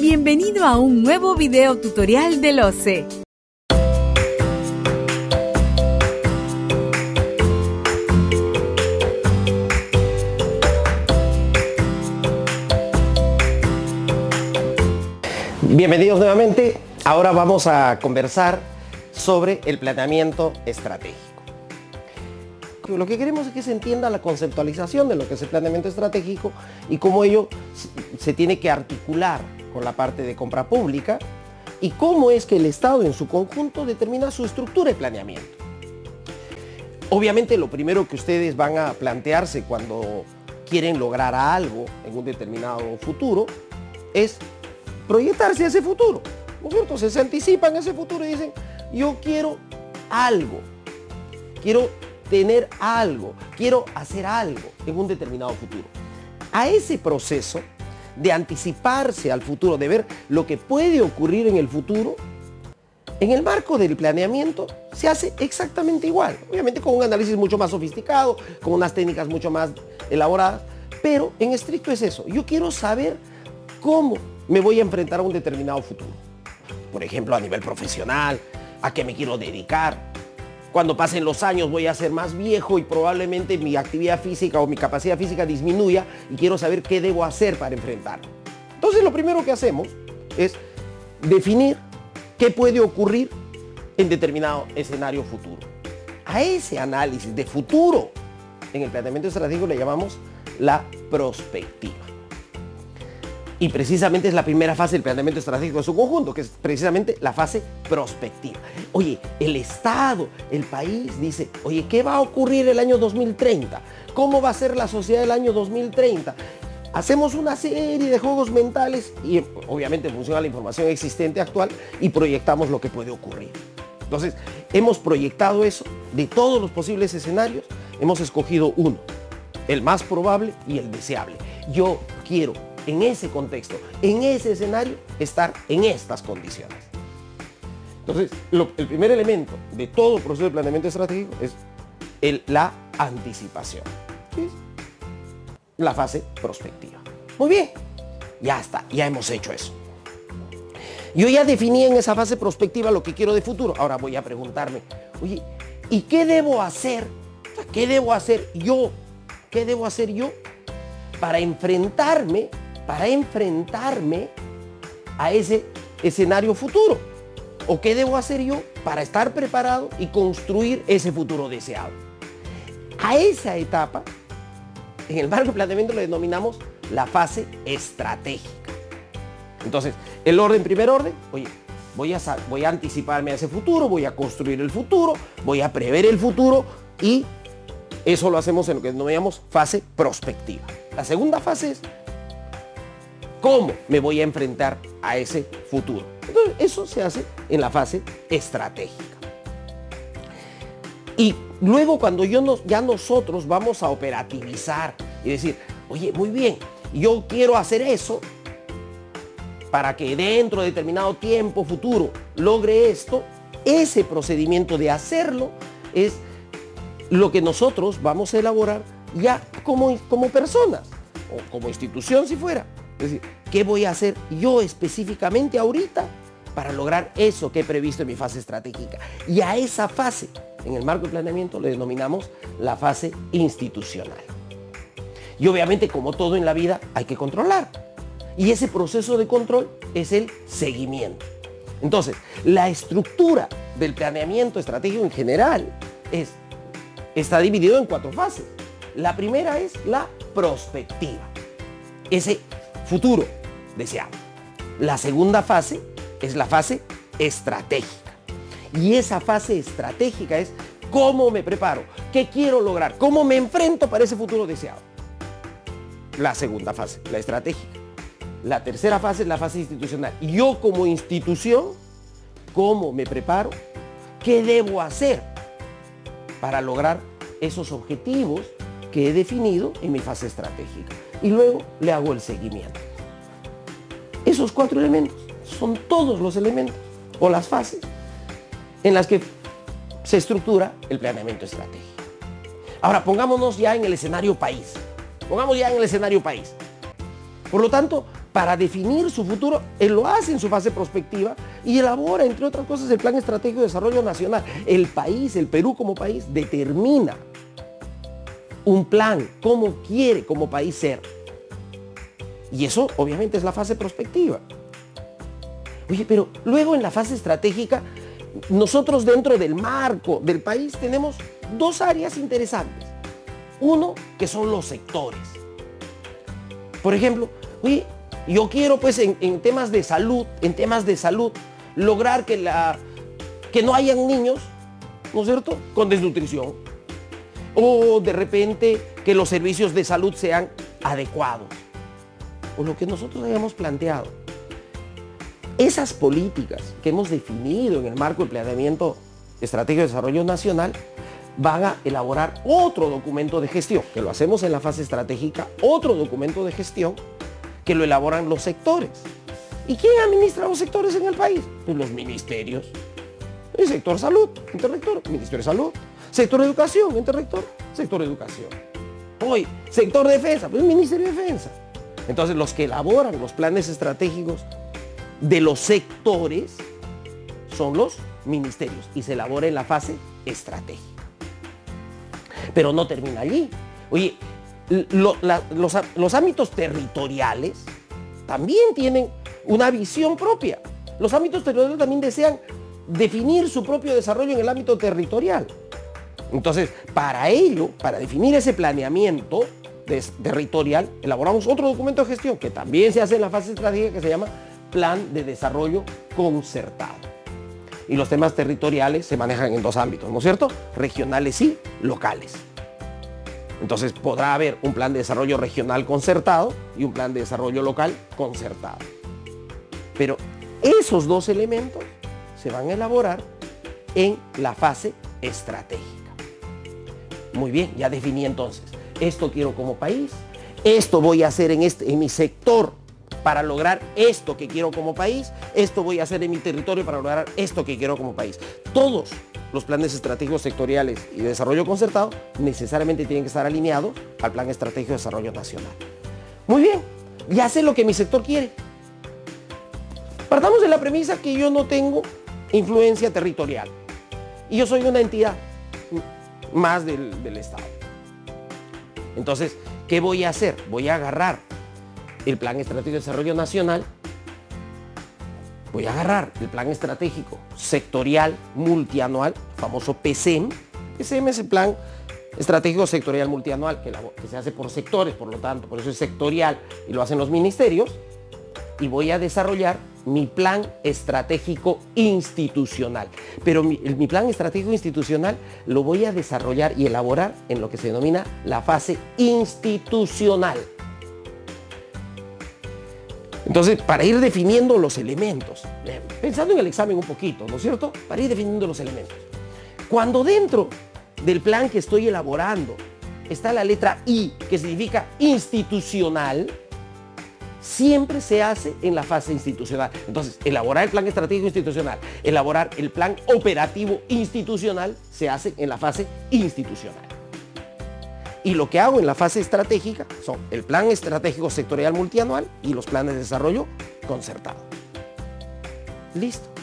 Bienvenido a un nuevo video tutorial del OCE. Bienvenidos nuevamente. Ahora vamos a conversar sobre el planeamiento estratégico. Lo que queremos es que se entienda la conceptualización de lo que es el planeamiento estratégico y cómo ello se tiene que articular con la parte de compra pública y cómo es que el Estado en su conjunto determina su estructura de planeamiento. Obviamente lo primero que ustedes van a plantearse cuando quieren lograr algo en un determinado futuro es proyectarse a ese futuro. ¿No es cierto? Se anticipan ese futuro y dicen, yo quiero algo, quiero tener algo, quiero hacer algo en un determinado futuro. A ese proceso de anticiparse al futuro, de ver lo que puede ocurrir en el futuro, en el marco del planeamiento se hace exactamente igual. Obviamente con un análisis mucho más sofisticado, con unas técnicas mucho más elaboradas, pero en estricto es eso. Yo quiero saber cómo me voy a enfrentar a un determinado futuro. Por ejemplo, a nivel profesional, a qué me quiero dedicar, cuando pasen los años voy a ser más viejo y probablemente mi actividad física o mi capacidad física disminuya y quiero saber qué debo hacer para enfrentarlo. Entonces lo primero que hacemos es definir qué puede ocurrir en determinado escenario futuro. A ese análisis de futuro en el planteamiento estratégico le llamamos la prospectiva. Y precisamente es la primera fase del planeamiento estratégico de su conjunto, que es precisamente la fase prospectiva. Oye, el Estado, el país dice, oye, ¿qué va a ocurrir el año 2030? ¿Cómo va a ser la sociedad del año 2030? Hacemos una serie de juegos mentales y obviamente en función a la información existente actual y proyectamos lo que puede ocurrir. Entonces, hemos proyectado eso de todos los posibles escenarios, hemos escogido uno, el más probable y el deseable. Yo quiero en ese contexto, en ese escenario, estar en estas condiciones. Entonces, el primer elemento de todo proceso de planeamiento estratégico es la anticipación. La fase prospectiva. Muy bien, ya está, ya hemos hecho eso. Yo ya definí en esa fase prospectiva lo que quiero de futuro. Ahora voy a preguntarme, oye, ¿y qué debo hacer? ¿Qué debo hacer yo? ¿Qué debo hacer yo para enfrentarme para enfrentarme a ese escenario futuro? ¿O qué debo hacer yo para estar preparado y construir ese futuro deseado? A esa etapa, en el marco de planteamiento le denominamos la fase estratégica. Entonces, el orden, primer orden, oye, voy a, voy a anticiparme a ese futuro, voy a construir el futuro, voy a prever el futuro y eso lo hacemos en lo que denominamos fase prospectiva. La segunda fase es cómo me voy a enfrentar a ese futuro. Entonces, eso se hace en la fase estratégica. Y luego cuando yo ya nosotros vamos a operativizar y decir, oye, muy bien, yo quiero hacer eso para que dentro de determinado tiempo futuro logre esto, ese procedimiento de hacerlo es lo que nosotros vamos a elaborar ya como, como personas o como institución si fuera. Es decir, ¿qué voy a hacer yo específicamente ahorita para lograr eso que he previsto en mi fase estratégica? Y a esa fase, en el marco de planeamiento, le denominamos la fase institucional. Y obviamente, como todo en la vida, hay que controlar. Y ese proceso de control es el seguimiento. Entonces, la estructura del planeamiento estratégico en general es, está dividido en cuatro fases. La primera es la prospectiva. Ese futuro deseado. La segunda fase es la fase estratégica. Y esa fase estratégica es cómo me preparo, qué quiero lograr, cómo me enfrento para ese futuro deseado. La segunda fase, la estratégica. La tercera fase es la fase institucional. Yo como institución, ¿cómo me preparo? ¿Qué debo hacer para lograr esos objetivos que he definido en mi fase estratégica? y luego le hago el seguimiento. Esos cuatro elementos son todos los elementos o las fases en las que se estructura el planeamiento estratégico. Ahora pongámonos ya en el escenario país. Pongamos ya en el escenario país. Por lo tanto, para definir su futuro, él lo hace en su fase prospectiva y elabora, entre otras cosas, el Plan Estratégico de Desarrollo Nacional. El país, el Perú como país, determina un plan, cómo quiere como país ser. Y eso obviamente es la fase prospectiva. Oye, pero luego en la fase estratégica, nosotros dentro del marco del país tenemos dos áreas interesantes. Uno, que son los sectores. Por ejemplo, oye, yo quiero pues en, temas de salud, en temas de salud, lograr que, la, que no hayan niños, ¿no es cierto?, con desnutrición. O de repente que los servicios de salud sean adecuados. O lo que nosotros hayamos planteado. Esas políticas que hemos definido en el marco del planeamiento estratégico de desarrollo nacional van a elaborar otro documento de gestión, que lo hacemos en la fase estratégica, otro documento de gestión que lo elaboran los sectores. ¿Y quién administra los sectores en el país? Pues los ministerios. El sector salud, interrector, Ministerio de Salud. Sector educación, interrector, sector educación. Hoy, sector defensa, pues Ministerio de Defensa. Entonces, los que elaboran los planes estratégicos de los sectores son los ministerios y se elabora en la fase estratégica. Pero no termina allí. Oye, los, ámbitos territoriales también tienen una visión propia. Los ámbitos territoriales también desean definir su propio desarrollo en el ámbito territorial. Entonces, para ello, para definir ese planeamiento territorial, elaboramos otro documento de gestión que también se hace en la fase estratégica que se llama Plan de Desarrollo Concertado. Y los temas territoriales se manejan en dos ámbitos, ¿no es cierto? Regionales y locales. Entonces podrá haber un plan de desarrollo regional concertado y un plan de desarrollo local concertado. Pero esos dos elementos se van a elaborar en la fase estratégica. Muy bien, ya definí entonces, esto quiero como país, esto voy a hacer en, este, en mi sector para lograr esto que quiero como país, esto voy a hacer en mi territorio para lograr esto que quiero como país. Todos los planes estratégicos sectoriales y de desarrollo concertado necesariamente tienen que estar alineados al Plan Estratégico de Desarrollo Nacional. Muy bien, ya sé lo que mi sector quiere. Partamos de la premisa que yo no tengo influencia territorial y yo soy una entidad más del, del Estado. Entonces, ¿qué voy a hacer? Voy a agarrar el Plan Estratégico de Desarrollo Nacional voy a agarrar el plan estratégico sectorial multianual, famoso PCM. PCM es el plan estratégico sectorial multianual que, que, se hace por sectores, por lo tanto, por eso es sectorial y lo hacen los ministerios. Y voy a desarrollar mi plan estratégico institucional. Pero mi, plan estratégico institucional lo voy a desarrollar y elaborar en lo que se denomina la fase institucional. Entonces, para ir definiendo los elementos, eh, pensando en el examen un poquito, ¿no es cierto? Para ir definiendo los elementos. Cuando dentro del plan que estoy elaborando está la letra I, que significa institucional, siempre se hace en la fase institucional. Entonces, elaborar el plan estratégico institucional, elaborar el plan operativo institucional, se hace en la fase institucional. Y lo que hago en la fase estratégica son el plan estratégico sectorial multianual y los planes de desarrollo concertado. Listo.